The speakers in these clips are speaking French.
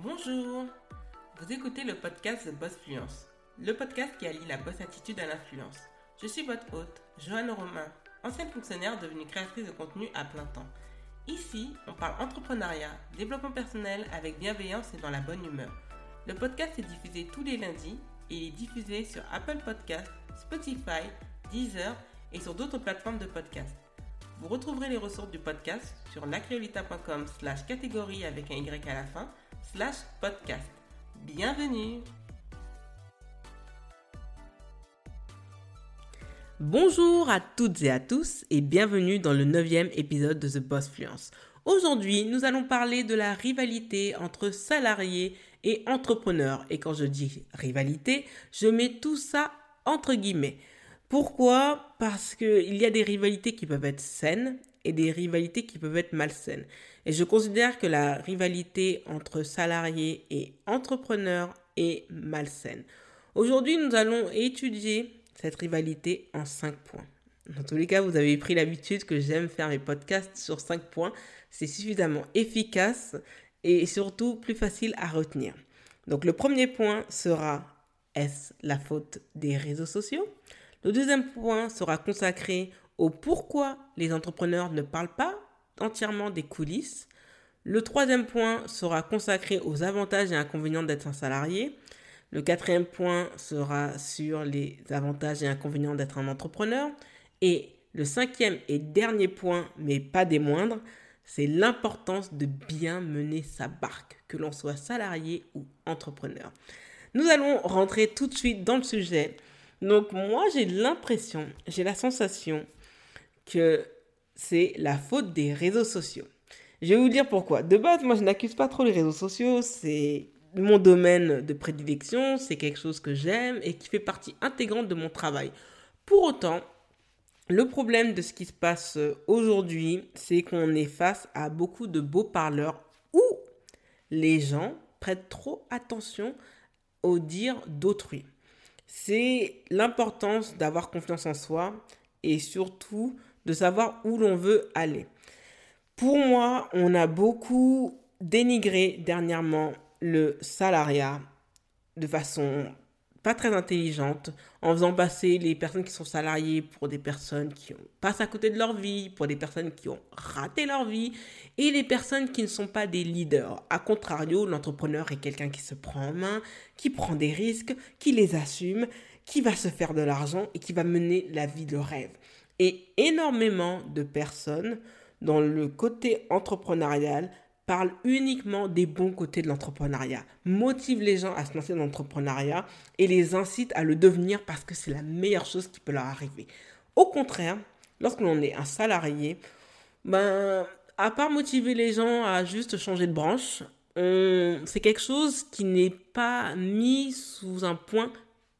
Bonjour Vous écoutez le podcast The Boss Fluence, le podcast qui allie la boss attitude à l'influence. Je suis votre hôte, Joanne Romain, ancienne fonctionnaire devenue créatrice de contenu à plein temps. Ici, on parle entrepreneuriat, développement personnel avec bienveillance et dans la bonne humeur. Le podcast est diffusé tous les lundis et il est diffusé sur Apple Podcasts, Spotify, Deezer et sur d'autres plateformes de podcast. Vous retrouverez les ressources du podcast sur lacreolita.com slash catégorie avec un Y à la fin podcast. Bienvenue Bonjour à toutes et à tous et bienvenue dans le neuvième épisode de The Boss Fluence. Aujourd'hui, nous allons parler de la rivalité entre salariés et entrepreneurs. Et quand je dis rivalité, je mets tout ça entre guillemets. Pourquoi? Parce qu'il y a des rivalités qui peuvent être saines et des rivalités qui peuvent être malsaines. Et je considère que la rivalité entre salariés et entrepreneurs est malsaine. Aujourd'hui, nous allons étudier cette rivalité en cinq points. Dans tous les cas, vous avez pris l'habitude que j'aime faire mes podcasts sur cinq points. C'est suffisamment efficace et surtout plus facile à retenir. Donc le premier point sera est-ce la faute des réseaux sociaux? Le deuxième point sera consacré au pourquoi les entrepreneurs ne parlent pas entièrement des coulisses. Le troisième point sera consacré aux avantages et inconvénients d'être un salarié. Le quatrième point sera sur les avantages et inconvénients d'être un entrepreneur. Et le cinquième et dernier point, mais pas des moindres, c'est l'importance de bien mener sa barque, que l'on soit salarié ou entrepreneur. Nous allons rentrer tout de suite dans le sujet. Donc moi, j'ai l'impression, j'ai la sensation que c'est la faute des réseaux sociaux. Je vais vous dire pourquoi. De base, moi, je n'accuse pas trop les réseaux sociaux. C'est mon domaine de prédilection. C'est quelque chose que j'aime et qui fait partie intégrante de mon travail. Pour autant, le problème de ce qui se passe aujourd'hui, c'est qu'on est face à beaucoup de beaux parleurs où les gens prêtent trop attention au dire d'autrui. C'est l'importance d'avoir confiance en soi et surtout de savoir où l'on veut aller. Pour moi, on a beaucoup dénigré dernièrement le salariat de façon pas très intelligente, en faisant passer les personnes qui sont salariées pour des personnes qui passent à côté de leur vie, pour des personnes qui ont raté leur vie, et les personnes qui ne sont pas des leaders. A contrario, l'entrepreneur est quelqu'un qui se prend en main, qui prend des risques, qui les assume, qui va se faire de l'argent et qui va mener la vie de rêve. Et énormément de personnes dans le côté entrepreneurial parlent uniquement des bons côtés de l'entrepreneuriat, motivent les gens à se lancer dans l'entrepreneuriat et les incitent à le devenir parce que c'est la meilleure chose qui peut leur arriver. Au contraire, lorsque l'on est un salarié, ben, à part motiver les gens à juste changer de branche, c'est quelque chose qui n'est pas mis sous un point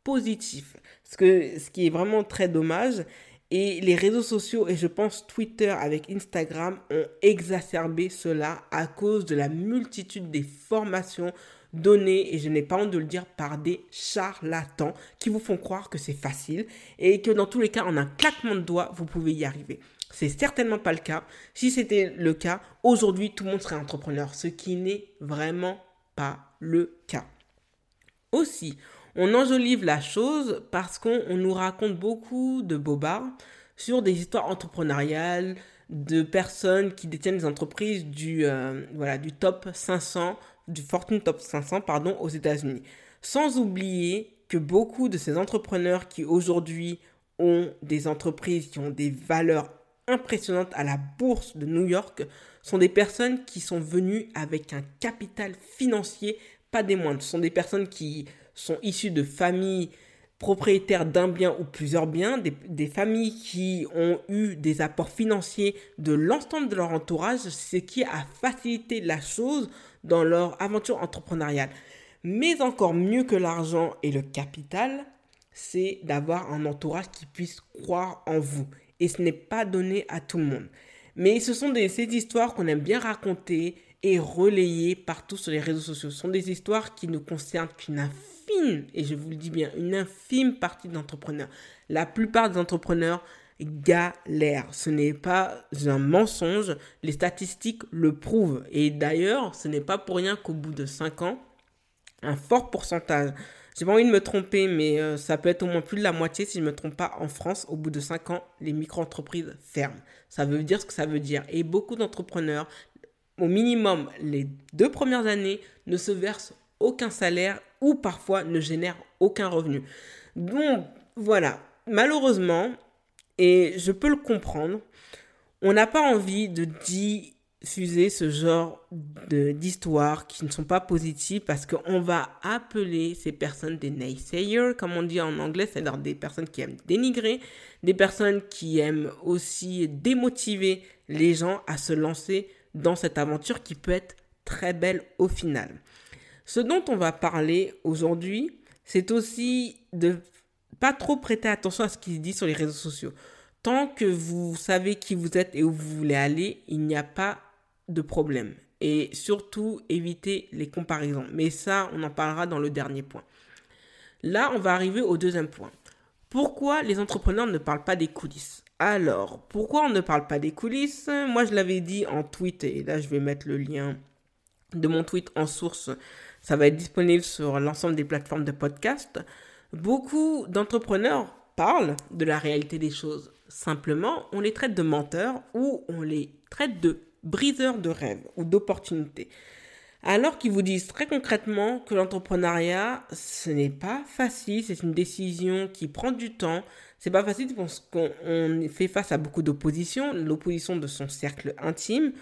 positif. Ce, que, ce qui est vraiment très dommage. Et les réseaux sociaux, et je pense Twitter avec Instagram, ont exacerbé cela à cause de la multitude des formations données, et je n'ai pas honte de le dire, par des charlatans qui vous font croire que c'est facile et que dans tous les cas, en un claquement de doigts, vous pouvez y arriver. C'est certainement pas le cas. Si c'était le cas, aujourd'hui, tout le monde serait entrepreneur, ce qui n'est vraiment pas le cas. Aussi, on enjolive la chose parce qu'on nous raconte beaucoup de bobards sur des histoires entrepreneuriales de personnes qui détiennent des entreprises du, euh, voilà, du top 500, du Fortune Top 500 pardon, aux États-Unis. Sans oublier que beaucoup de ces entrepreneurs qui aujourd'hui ont des entreprises qui ont des valeurs impressionnantes à la bourse de New York sont des personnes qui sont venues avec un capital financier pas des moindres. Ce sont des personnes qui sont issus de familles propriétaires d'un bien ou plusieurs biens, des, familles qui ont eu des apports financiers de l'ensemble de leur entourage, ce qui a facilité la chose dans leur aventure entrepreneuriale. Mais encore mieux que l'argent et le capital, c'est d'avoir un entourage qui puisse croire en vous. Et ce n'est pas donné à tout le monde. Mais ce sont ces histoires qu'on aime bien raconter et relayer partout sur les réseaux sociaux. Ce sont des histoires qui ne concernent qu'une et je vous le dis bien, une infime partie d'entrepreneurs. La plupart des entrepreneurs galère. Ce n'est pas un mensonge, les statistiques le prouvent. Et d'ailleurs, ce n'est pas pour rien qu'au bout de 5 ans, un fort pourcentage, j'ai pas envie de me tromper, mais euh, ça peut être au moins plus de la moitié, si je me trompe pas, en France, au bout de 5 ans, les micro-entreprises ferment. Ça veut dire ce que ça veut dire. Et beaucoup d'entrepreneurs, au minimum les deux premières années, ne se versent aucun salaire ou parfois ne génèrent aucun revenu. Donc voilà, malheureusement, et je peux le comprendre, on n'a pas envie de diffuser ce genre d'histoires qui ne sont pas positives parce qu'on va appeler ces personnes des naysayers, comme on dit en anglais, c'est-à-dire des personnes qui aiment dénigrer, des personnes qui aiment aussi démotiver les gens à se lancer dans cette aventure qui peut être très belle au final. Ce dont on va parler aujourd'hui, c'est aussi de pas trop prêter attention à ce qui se dit sur les réseaux sociaux. Tant que vous savez qui vous êtes et où vous voulez aller, il n'y a pas de problème. Et surtout, éviter les comparaisons. Mais ça, on en parlera dans le dernier point. Là, on va arriver au deuxième point. Pourquoi les entrepreneurs ne parlent pas des coulisses? Alors, pourquoi on ne parle pas des coulisses? Moi, je l'avais dit en tweet, et là, je vais mettre le lien de mon tweet en source. Ça va être disponible sur l'ensemble des plateformes de podcast. Beaucoup d'entrepreneurs parlent de la réalité des choses. Simplement, on les traite de menteurs ou on les traite de briseurs de rêves ou d'opportunités. Alors qu'ils vous disent très concrètement que l'entrepreneuriat, ce n'est pas facile, c'est une décision qui prend du temps. C'est pas facile parce qu'on fait face à beaucoup d'opposition, l'opposition de son cercle intime,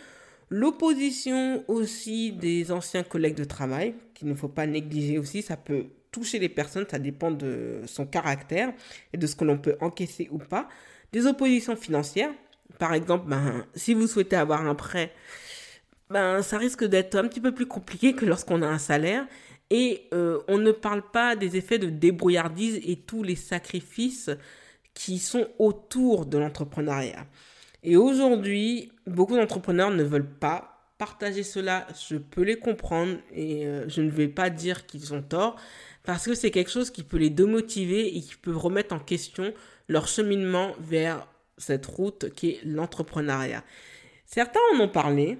l'opposition aussi des anciens collègues de travail, qu'il ne faut pas négliger aussi, ça peut toucher les personnes, ça dépend de son caractère et de ce que l'on peut encaisser ou pas. Des oppositions financières, par exemple, ben, si vous souhaitez avoir un prêt, ben, ça risque d'être un petit peu plus compliqué que lorsqu'on a un salaire. Et euh, on ne parle pas des effets de débrouillardise et tous les sacrifices qui sont autour de l'entrepreneuriat. Et aujourd'hui, beaucoup d'entrepreneurs ne veulent pas partager cela. Je peux les comprendre et euh, je ne vais pas dire qu'ils ont tort parce que c'est quelque chose qui peut les démotiver et qui peut remettre en question leur cheminement vers cette route qui est l'entrepreneuriat. Certains en ont parlé.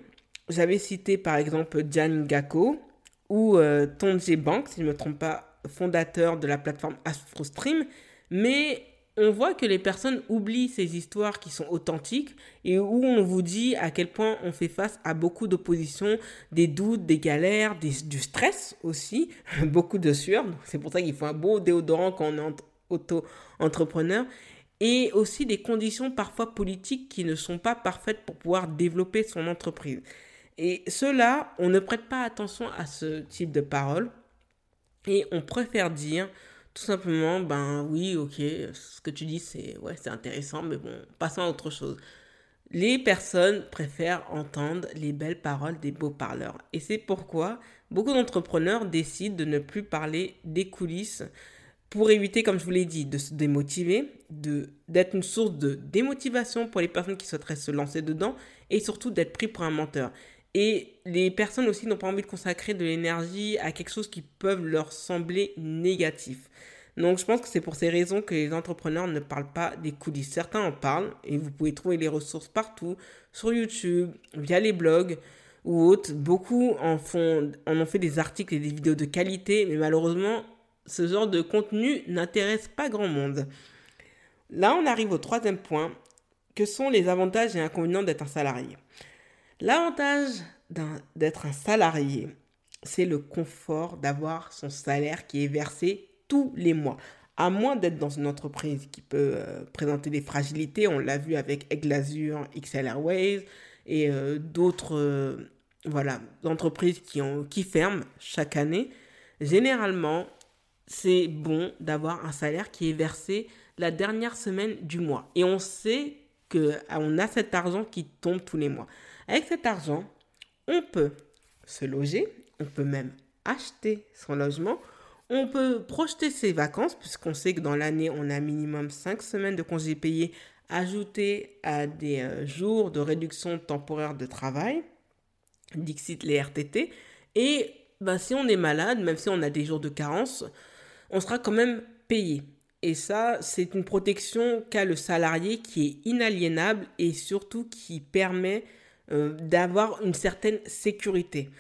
J'avais cité par exemple Jan Gakko ou euh, Bank, si je ne me trompe pas, fondateur de la plateforme AstroStream, mais on voit que les personnes oublient ces histoires qui sont authentiques et où on vous dit à quel point on fait face à beaucoup d'opposition, des doutes, des galères, du stress aussi, beaucoup de sueur. C'est pour ça qu'il faut un beau déodorant quand on est auto-entrepreneur. Et aussi des conditions parfois politiques qui ne sont pas parfaites pour pouvoir développer son entreprise. Et cela, on ne prête pas attention à ce type de paroles et on préfère dire tout simplement, ben oui, ok, ce que tu dis, c'est ouais, intéressant, mais bon, passons à autre chose. Les personnes préfèrent entendre les belles paroles des beaux parleurs. Et c'est pourquoi beaucoup d'entrepreneurs décident de ne plus parler des coulisses pour éviter, comme je vous l'ai dit, de se démotiver, d'être une source de démotivation pour les personnes qui souhaiteraient se lancer dedans et surtout d'être pris pour un menteur. Et les personnes aussi n'ont pas envie de consacrer de l'énergie à quelque chose qui peut leur sembler négatif. Donc je pense que c'est pour ces raisons que les entrepreneurs ne parlent pas des coulisses. Certains en parlent et vous pouvez trouver les ressources partout, sur YouTube, via les blogs ou autres. Beaucoup en, font, en ont fait des articles et des vidéos de qualité, mais malheureusement, ce genre de contenu n'intéresse pas grand monde. Là, on arrive au troisième point, que sont les avantages et inconvénients d'être un salarié? L'avantage d'être un salarié, c'est le confort d'avoir son salaire qui est versé tous les mois. À moins d'être dans une entreprise qui peut euh, présenter des fragilités, on l'a vu avec Eglazure, XL Airways et euh, d'autres euh, voilà, entreprises qui ferment chaque année. Généralement, c'est bon d'avoir un salaire qui est versé la dernière semaine du mois. Et on sait qu'on a cet argent qui tombe tous les mois. Avec cet argent, on peut se loger, on peut même acheter son logement, on peut projeter ses vacances, puisqu'on sait que dans l'année, on a minimum 5 semaines de congés payés ajoutés à des euh, jours de réduction temporaire de travail, dixit les RTT. Et ben, si on est malade, même si on a des jours de carence, on sera quand même payé. Et ça, c'est une protection qu'a le salarié qui est inaliénable et surtout qui permet euh, d'avoir une certaine sécurité.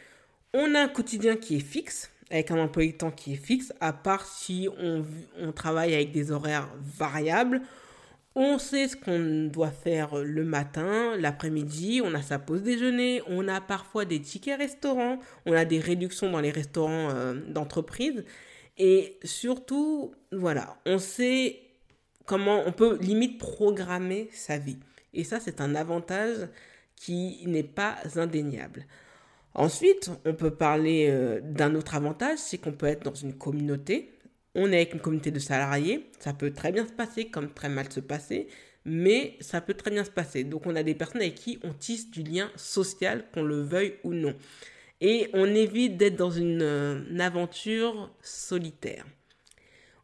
On a un quotidien qui est fixe, avec un emploi de temps qui est fixe, à part si on, on travaille avec des horaires variables. On sait ce qu'on doit faire le matin, l'après-midi, on a sa pause déjeuner, on a parfois des tickets restaurants, on a des réductions dans les restaurants euh, d'entreprise. Et surtout, voilà, on sait comment on peut limite programmer sa vie. Et ça, c'est un avantage qui n'est pas indéniable. Ensuite, on peut parler euh, d'un autre avantage, c'est qu'on peut être dans une communauté. On est avec une communauté de salariés, ça peut très bien se passer comme très mal se passer, mais ça peut très bien se passer. Donc on a des personnes avec qui on tisse du lien social, qu'on le veuille ou non et on évite d'être dans euh, une, aventure solitaire.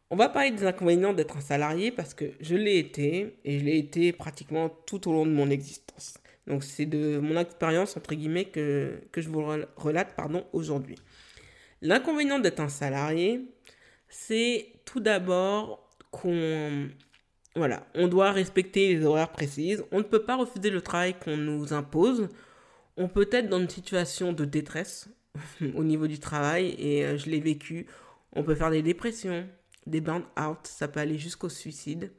On va parler des inconvénients d'être un salarié parce que je l'ai été et je l'ai été pratiquement tout au long de mon existence. Donc c'est de mon expérience entre guillemets que, je vous relate aujourd'hui. L'inconvénient d'être un salarié, c'est tout d'abord qu'on voilà, on doit respecter les horaires précises, on ne peut pas refuser le travail qu'on nous impose, on peut être dans une situation de détresse au niveau du travail et euh, je l'ai vécu. On peut faire des dépressions, des burn-out, ça peut aller jusqu'au suicide.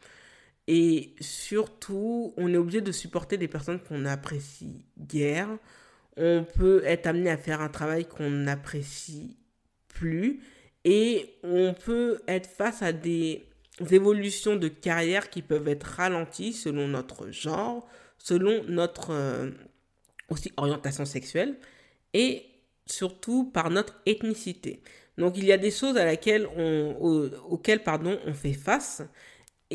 Et surtout, on est obligé de supporter des personnes qu'on apprécie guère. On peut être amené à faire un travail qu'on n'apprécie plus. Et on peut être face à des évolutions de carrière qui peuvent être ralenties selon notre genre, selon notre euh, aussi orientation sexuelle, et surtout par notre ethnicité. Donc il y a des choses à laquelle on, auxquelles pardon, on fait face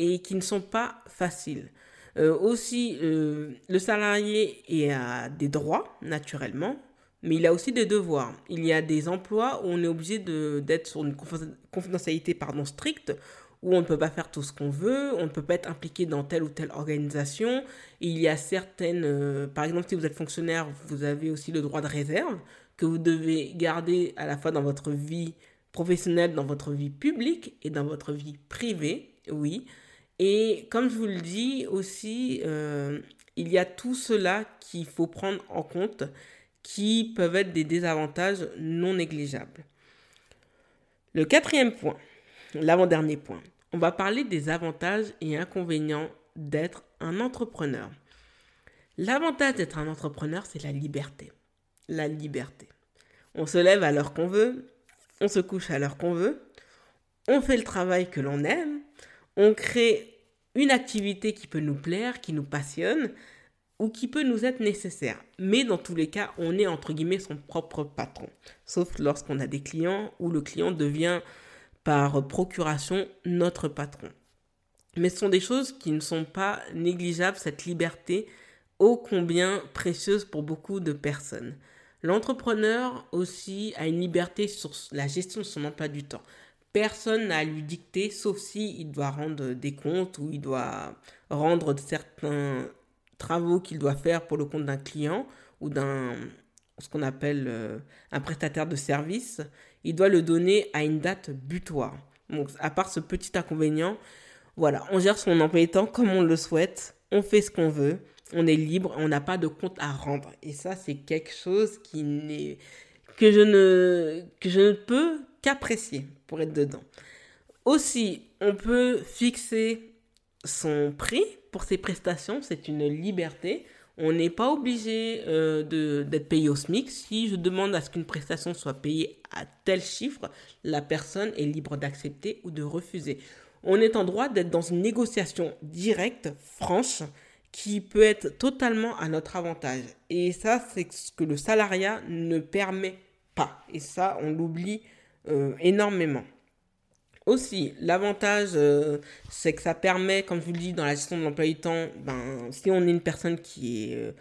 et qui ne sont pas faciles. Euh, aussi, euh, le salarié a des droits, naturellement, mais il a aussi des devoirs. Il y a des emplois où on est obligé d'être sur une confidentialité pardon, stricte, où on ne peut pas faire tout ce qu'on veut, on ne peut pas être impliqué dans telle ou telle organisation. Il y a certaines, euh, par exemple, si vous êtes fonctionnaire, vous avez aussi le droit de réserve que vous devez garder à la fois dans votre vie professionnelle, dans votre vie publique et dans votre vie privée, oui. Et comme je vous le dis aussi, euh, il y a tout cela qu'il faut prendre en compte qui peuvent être des désavantages non négligeables. Le quatrième point, l'avant-dernier point. On va parler des avantages et inconvénients d'être un entrepreneur. L'avantage d'être un entrepreneur, c'est la liberté. La liberté. On se lève à l'heure qu'on veut, on se couche à l'heure qu'on veut, on fait le travail que l'on aime, on crée une activité qui peut nous plaire, qui nous passionne ou qui peut nous être nécessaire. Mais dans tous les cas, on est entre guillemets son propre patron. Sauf lorsqu'on a des clients où le client devient par procuration notre patron. Mais ce sont des choses qui ne sont pas négligeables, cette liberté ô combien précieuse pour beaucoup de personnes. L'entrepreneur aussi a une liberté sur la gestion de son emploi du temps. Personne n'a à lui dicter, sauf si il doit rendre des comptes ou il doit rendre certains travaux qu'il doit faire pour le compte d'un client ou d'un ce qu'on appelle euh, un prestataire de service il doit le donner à une date butoir. Donc, à part ce petit inconvénient, voilà, on gère son emploi temps comme on le souhaite, on fait ce qu'on veut, on est libre, on n'a pas de compte à rendre. Et ça, c'est quelque chose qui n'est que je ne que je ne peux qu'apprécier pour être dedans. Aussi, on peut fixer son prix pour ses prestations, c'est une liberté. On n'est pas obligé euh, d'être payé au SMIC. Si je demande à ce qu'une prestation soit payée à tel chiffre, la personne est libre d'accepter ou de refuser. On est en droit d'être dans une négociation directe, franche, qui peut être totalement à notre avantage. Et ça, c'est ce que le salariat ne permet pas. Et ça, on l'oublie euh, énormément. Aussi, l'avantage, euh, c'est que ça permet, comme je vous le dis, dans la gestion de l'emploi du temps, ben, si on est une personne qui est, euh,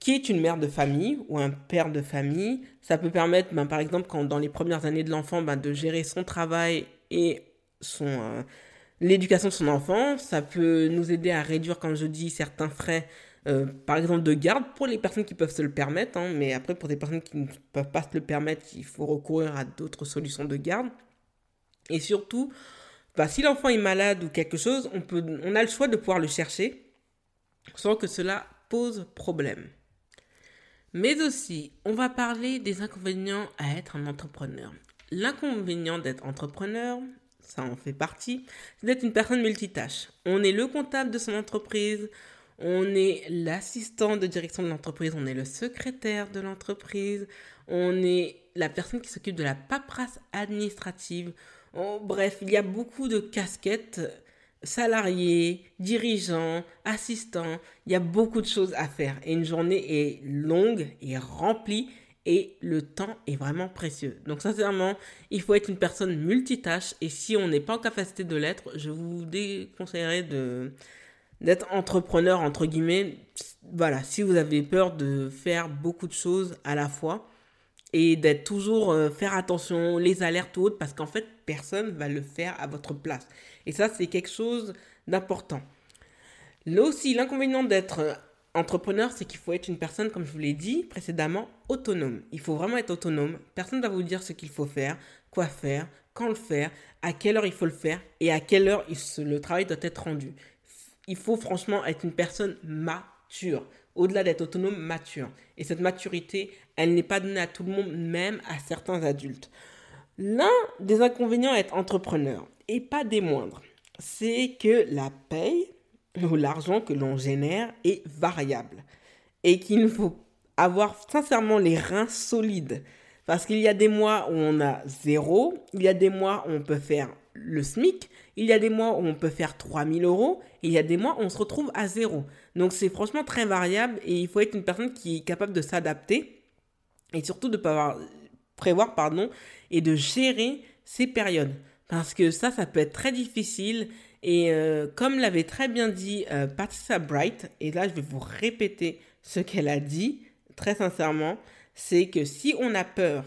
qui est une mère de famille ou un père de famille, ça peut permettre, ben, par exemple, quand, dans les premières années de l'enfant, ben, de gérer son travail et son, l'éducation de son enfant. Ça peut nous aider à réduire, comme je dis, certains frais, par exemple, de garde pour les personnes qui peuvent se le permettre. Hein, mais après, pour des personnes qui ne peuvent pas se le permettre, il faut recourir à d'autres solutions de garde. Et surtout, bah, si l'enfant est malade ou quelque chose, on, on a le choix de pouvoir le chercher sans que cela pose problème. Mais aussi, on va parler des inconvénients à être un entrepreneur. L'inconvénient d'être entrepreneur, ça en fait partie, c'est d'être une personne multitâche. On est le comptable de son entreprise, on est l'assistant de direction de l'entreprise, on est le secrétaire de l'entreprise, on est la personne qui s'occupe de la paperasse administrative. bref, il y a beaucoup de casquettes salariés, dirigeants, assistants. Il y a beaucoup de choses à faire et une journée est longue et remplie et le temps est vraiment précieux. Donc sincèrement, il faut être une personne multitâche et si on n'est pas en capacité de l'être, je vous déconseillerais de d'être entrepreneur entre guillemets. Voilà, si vous avez peur de faire beaucoup de choses à la fois et d'être toujours euh, faire attention les alertes ou autres parce qu'en fait personne va le faire à votre place. Et ça c'est quelque chose d'important. Là aussi, l'inconvénient d'être entrepreneur, c'est qu'il faut être une personne, comme je vous l'ai dit précédemment, autonome. Il faut vraiment être autonome. Personne ne va vous dire ce qu'il faut faire, quoi faire, quand le faire, à quelle heure il faut le faire et à quelle heure le travail doit être rendu. Il faut franchement être une personne mature. Au-delà d'être autonome, mature. Et cette maturité, elle n'est pas donnée à tout le monde, même à certains adultes. L'un des inconvénients à être entrepreneur, et pas des moindres, c'est que la paye ou l'argent que l'on génère est variable et qu'il faut avoir sincèrement les reins solides. Parce qu'il y a des mois où on a zéro, il y a des mois où on peut faire le SMIC, il y a des mois où on peut faire 3000 euros, et il y a des mois où on se retrouve à zéro. Donc c'est franchement très variable et il faut être une personne qui est capable de s'adapter et surtout de prévoir, prévoir pardon, et de gérer ces périodes. Parce que ça, ça peut être très difficile et euh, comme l'avait très bien dit euh, Patricia Bright, et là je vais vous répéter ce qu'elle a dit, très sincèrement, c'est que si on a peur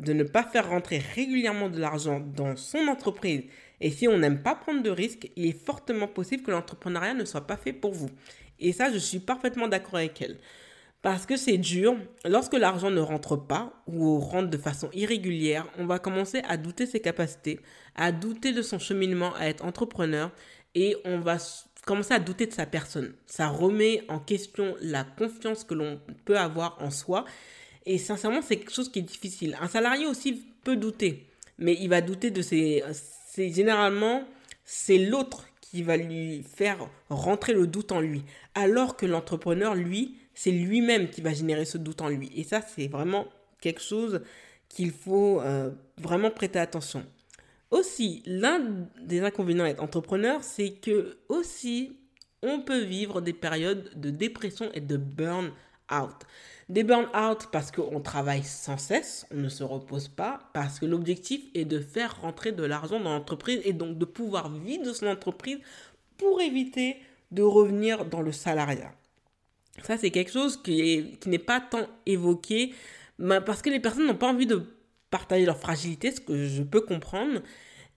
de ne pas faire rentrer régulièrement de l'argent dans son entreprise, et si on n'aime pas prendre de risques, il est fortement possible que l'entrepreneuriat ne soit pas fait pour vous. Et ça, je suis parfaitement d'accord avec elle. Parce que c'est dur, lorsque l'argent ne rentre pas ou rentre de façon irrégulière, on va commencer à douter ses capacités, à douter de son cheminement à être entrepreneur et on va commencer à douter de sa personne. Ça remet en question la confiance que l'on peut avoir en soi et sincèrement, c'est quelque chose qui est difficile. Un salarié aussi peut douter, mais il va douter de ses... Généralement, c'est l'autre qui va lui faire rentrer le doute en lui. Alors que l'entrepreneur, lui, c'est lui-même qui va générer ce doute en lui. Et ça, c'est vraiment quelque chose qu'il faut euh, vraiment prêter attention. Aussi, l'un des inconvénients d'être entrepreneur, c'est que aussi, on peut vivre des périodes de dépression et de burn-out. Des burn-out parce qu'on travaille sans cesse, on ne se repose pas, parce que l'objectif est de faire rentrer de l'argent dans l'entreprise et donc de pouvoir vivre de son entreprise pour éviter de revenir dans le salariat. Ça, c'est quelque chose qui n'est pas tant évoqué parce que les personnes n'ont pas envie de partager leur fragilité, ce que je peux comprendre.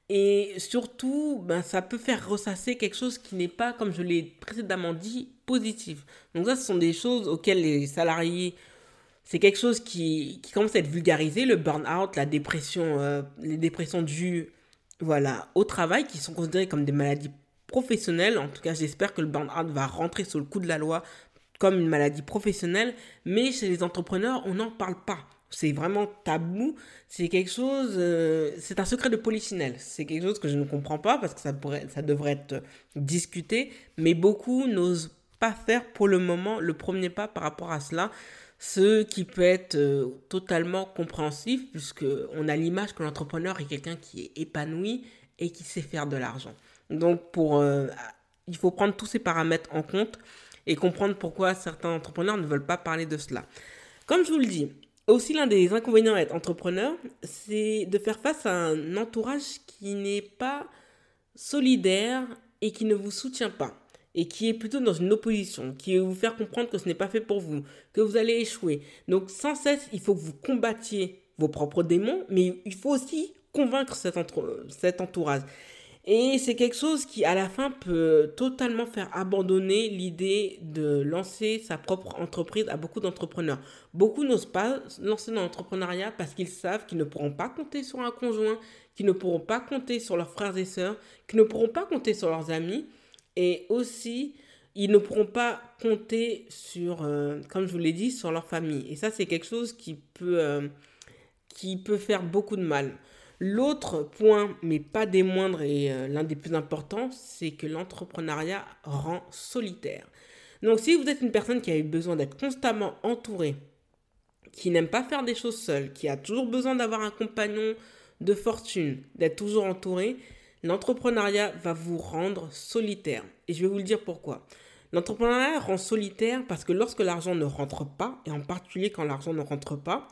Et surtout, ben, ça peut faire ressasser quelque chose qui n'est pas, comme je l'ai précédemment dit, positif. Donc ça, ce sont des choses auxquelles les salariés, c'est quelque chose qui, qui, commence à être vulgarisé, le burn-out, la dépression, euh, les dépressions dues voilà, au travail, qui sont considérées comme des maladies professionnelles. En tout cas, j'espère que le burn-out va rentrer sous le coup de la loi comme une maladie professionnelle, mais chez les entrepreneurs, on n'en parle pas. C'est vraiment tabou. C'est quelque chose, euh, c'est un secret de polichinelle. C'est quelque chose que je ne comprends pas parce que ça, pourrait, ça devrait être discuté, mais beaucoup n'osent faire pour le moment le premier pas par rapport à cela. Ce qui peut être euh, totalement compréhensif puisque on a l'image que l'entrepreneur est quelqu'un qui est épanoui et qui sait faire de l'argent. Donc pour, euh, il faut prendre tous ces paramètres en compte et comprendre pourquoi certains entrepreneurs ne veulent pas parler de cela. Comme je vous le dis, aussi l'un des inconvénients d'être entrepreneur, c'est de faire face à un entourage qui n'est pas solidaire et qui ne vous soutient pas et qui est plutôt dans une opposition, qui veut vous faire comprendre que ce n'est pas fait pour vous, que vous allez échouer. Donc sans cesse, il faut que vous combattiez vos propres démons, mais il faut aussi convaincre cet, cet entourage. Et c'est quelque chose qui, à la fin, peut totalement faire abandonner l'idée de lancer sa propre entreprise à beaucoup d'entrepreneurs. Beaucoup n'osent pas lancer dans l'entrepreneuriat parce qu'ils savent qu'ils ne pourront pas compter sur un conjoint, qu'ils ne pourront pas compter sur leurs frères et sœurs, qu'ils ne pourront pas compter sur leurs amis. Et aussi, ils ne pourront pas compter sur, euh, comme je vous l'ai dit, sur leur famille. Et ça, c'est quelque chose qui peut, euh, qui peut faire beaucoup de mal. L'autre point, mais pas des moindres et euh, l'un des plus importants, c'est que l'entrepreneuriat rend solitaire. Donc si vous êtes une personne qui a eu besoin d'être constamment entourée, qui n'aime pas faire des choses seule, qui a toujours besoin d'avoir un compagnon de fortune, d'être toujours entouré, l'entrepreneuriat va vous rendre solitaire. Et je vais vous le dire pourquoi. L'entrepreneuriat rend solitaire parce que lorsque l'argent ne rentre pas, et en particulier quand l'argent ne rentre pas,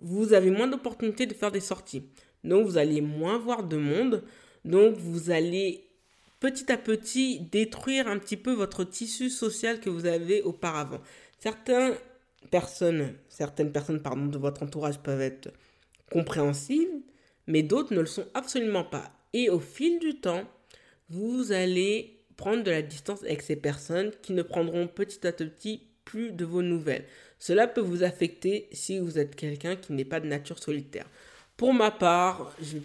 vous avez moins d'opportunités de faire des sorties. Donc vous allez moins voir de monde. Donc vous allez petit à petit détruire un petit peu votre tissu social que vous avez auparavant. Certaines personnes, certaines personnes pardon, de votre entourage peuvent être compréhensives, mais d'autres ne le sont absolument pas. Et au fil du temps, vous allez prendre de la distance avec ces personnes qui ne prendront petit à petit plus de vos nouvelles. Cela peut vous affecter si vous êtes quelqu'un qui n'est pas de nature solitaire. Pour ma part, je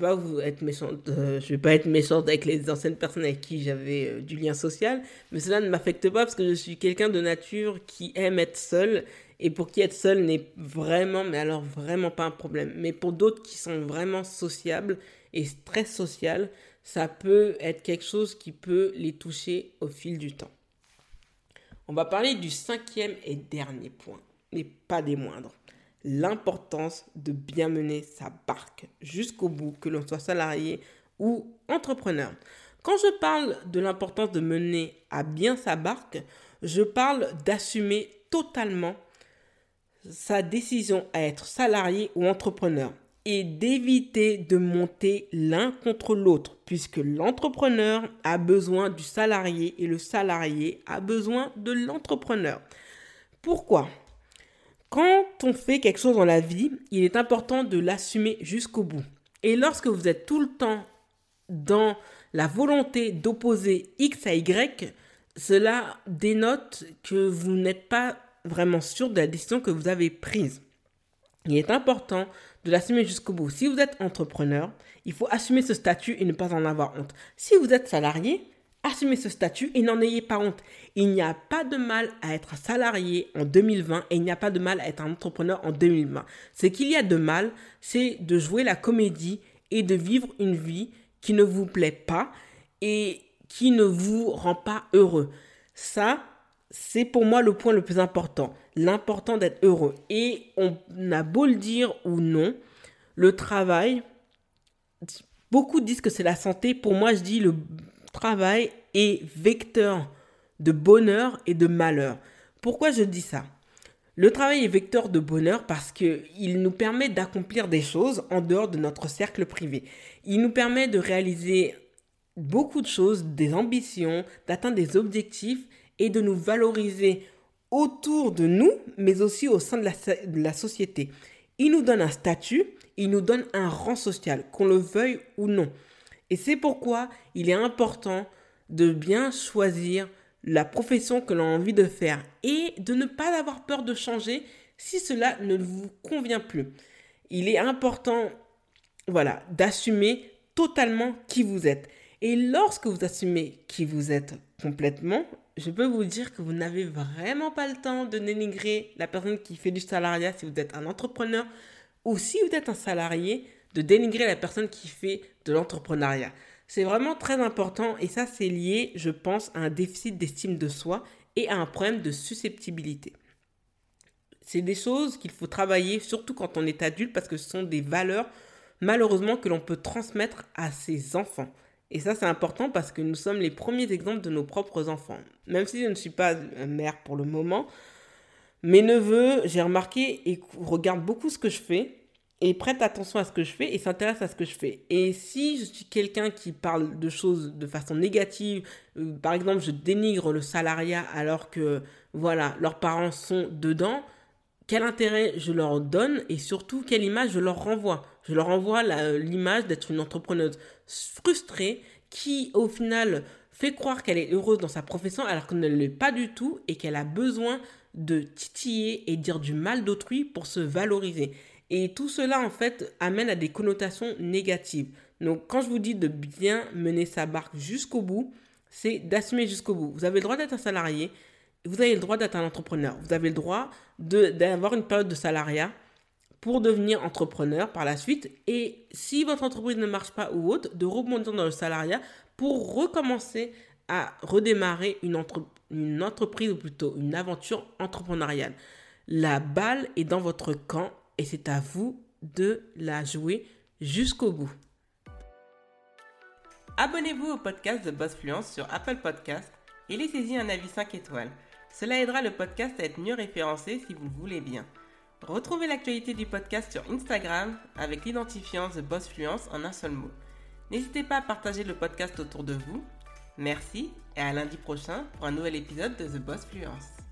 méchante, euh, vais pas être méchante avec les anciennes personnes avec qui j'avais euh, du lien social, mais cela ne m'affecte pas parce que je suis quelqu'un de nature qui aime être seul et pour qui être seul n'est vraiment, mais alors vraiment pas un problème. Mais pour d'autres qui sont vraiment sociables et très social, ça peut être quelque chose qui peut les toucher au fil du temps. On va parler du cinquième et dernier point, mais pas des moindres l'importance de bien mener sa barque jusqu'au bout, que l'on soit salarié ou entrepreneur. Quand je parle de l'importance de mener à bien sa barque, je parle d'assumer totalement sa décision à être salarié ou entrepreneur d'éviter de monter l'un contre l'autre puisque l'entrepreneur a besoin du salarié et le salarié a besoin de l'entrepreneur. Pourquoi? Quand on fait quelque chose dans la vie, il est important de l'assumer jusqu'au bout. Et lorsque vous êtes tout le temps dans la volonté d'opposer X à Y, cela dénote que vous n'êtes pas vraiment sûr de la décision que vous avez prise. Il est important de l'assumer jusqu'au bout. Si vous êtes entrepreneur, il faut assumer ce statut et ne pas en avoir honte. Si vous êtes salarié, assumez ce statut et n'en ayez pas honte. Il n'y a pas de mal à être salarié en 2020 et il n'y a pas de mal à être un entrepreneur en 2020. Ce qu'il y a de mal, c'est de jouer la comédie et de vivre une vie qui ne vous plaît pas et qui ne vous rend pas heureux. Ça, c'est pour moi le point le plus important. L'important d'être heureux. Et on a beau le dire ou non, le travail, beaucoup disent que c'est la santé. Pour moi, je dis le travail est vecteur de bonheur et de malheur. Pourquoi je dis ça? Le travail est vecteur de bonheur parce qu'il nous permet d'accomplir des choses en dehors de notre cercle privé. Il nous permet de réaliser beaucoup de choses, des ambitions, d'atteindre des objectifs et de nous valoriser autour de nous, mais aussi au sein de la, société. Il nous donne un statut, il nous donne un rang social, qu'on le veuille ou non. Et c'est pourquoi il est important de bien choisir la profession que l'on a envie de faire et de ne pas avoir peur de changer si cela ne vous convient plus. Il est important, voilà, d'assumer totalement qui vous êtes. Et lorsque vous assumez qui vous êtes complètement, je peux vous dire que vous n'avez vraiment pas le temps de dénigrer la personne qui fait du salariat si vous êtes un entrepreneur ou si vous êtes un salarié, de dénigrer la personne qui fait de l'entrepreneuriat. C'est vraiment très important et ça c'est lié, je pense, à un déficit d'estime de soi et à un problème de susceptibilité. C'est des choses qu'il faut travailler, surtout quand on est adulte, parce que ce sont des valeurs, malheureusement, que l'on peut transmettre à ses enfants. Et ça, c'est important parce que nous sommes les premiers exemples de nos propres enfants. Même si je ne suis pas mère pour le moment, mes neveux, j'ai remarqué, et regardent beaucoup ce que je fais et prête attention à ce que je fais et s'intéresse à ce que je fais. Et si je suis quelqu'un qui parle de choses de façon négative, euh, par exemple, je dénigre le salariat alors que, voilà, leurs parents sont dedans, quel intérêt je leur donne et surtout quelle image je leur renvoie. Je leur renvoie l'image d'être une entrepreneuse frustrée qui au final fait croire qu'elle est heureuse dans sa profession alors qu'elle ne l'est pas du tout et qu'elle a besoin de titiller et dire du mal d'autrui pour se valoriser. Et tout cela, en fait, amène à des connotations négatives. Donc, quand je vous dis de bien mener sa barque jusqu'au bout, c'est d'assumer jusqu'au bout. Vous avez le droit d'être un salarié, vous avez le droit d'être un entrepreneur. Vous avez le droit d'avoir une période de salariat pour devenir entrepreneur par la suite. Et si votre entreprise ne marche pas ou autre, de rebondir dans le salariat pour recommencer à redémarrer une, entreprise ou plutôt une aventure entrepreneuriale. La balle est dans votre camp et c'est à vous de la jouer jusqu'au bout. Abonnez-vous au podcast de Boss Fluence sur Apple Podcast et laissez-y un avis 5 étoiles. Cela aidera le podcast à être mieux référencé si vous le voulez bien. Retrouvez l'actualité du podcast sur Instagram avec l'identifiant The Boss Fluence en un seul mot. N'hésitez pas à partager le podcast autour de vous. Merci et à lundi prochain pour un nouvel épisode de The Boss Fluence.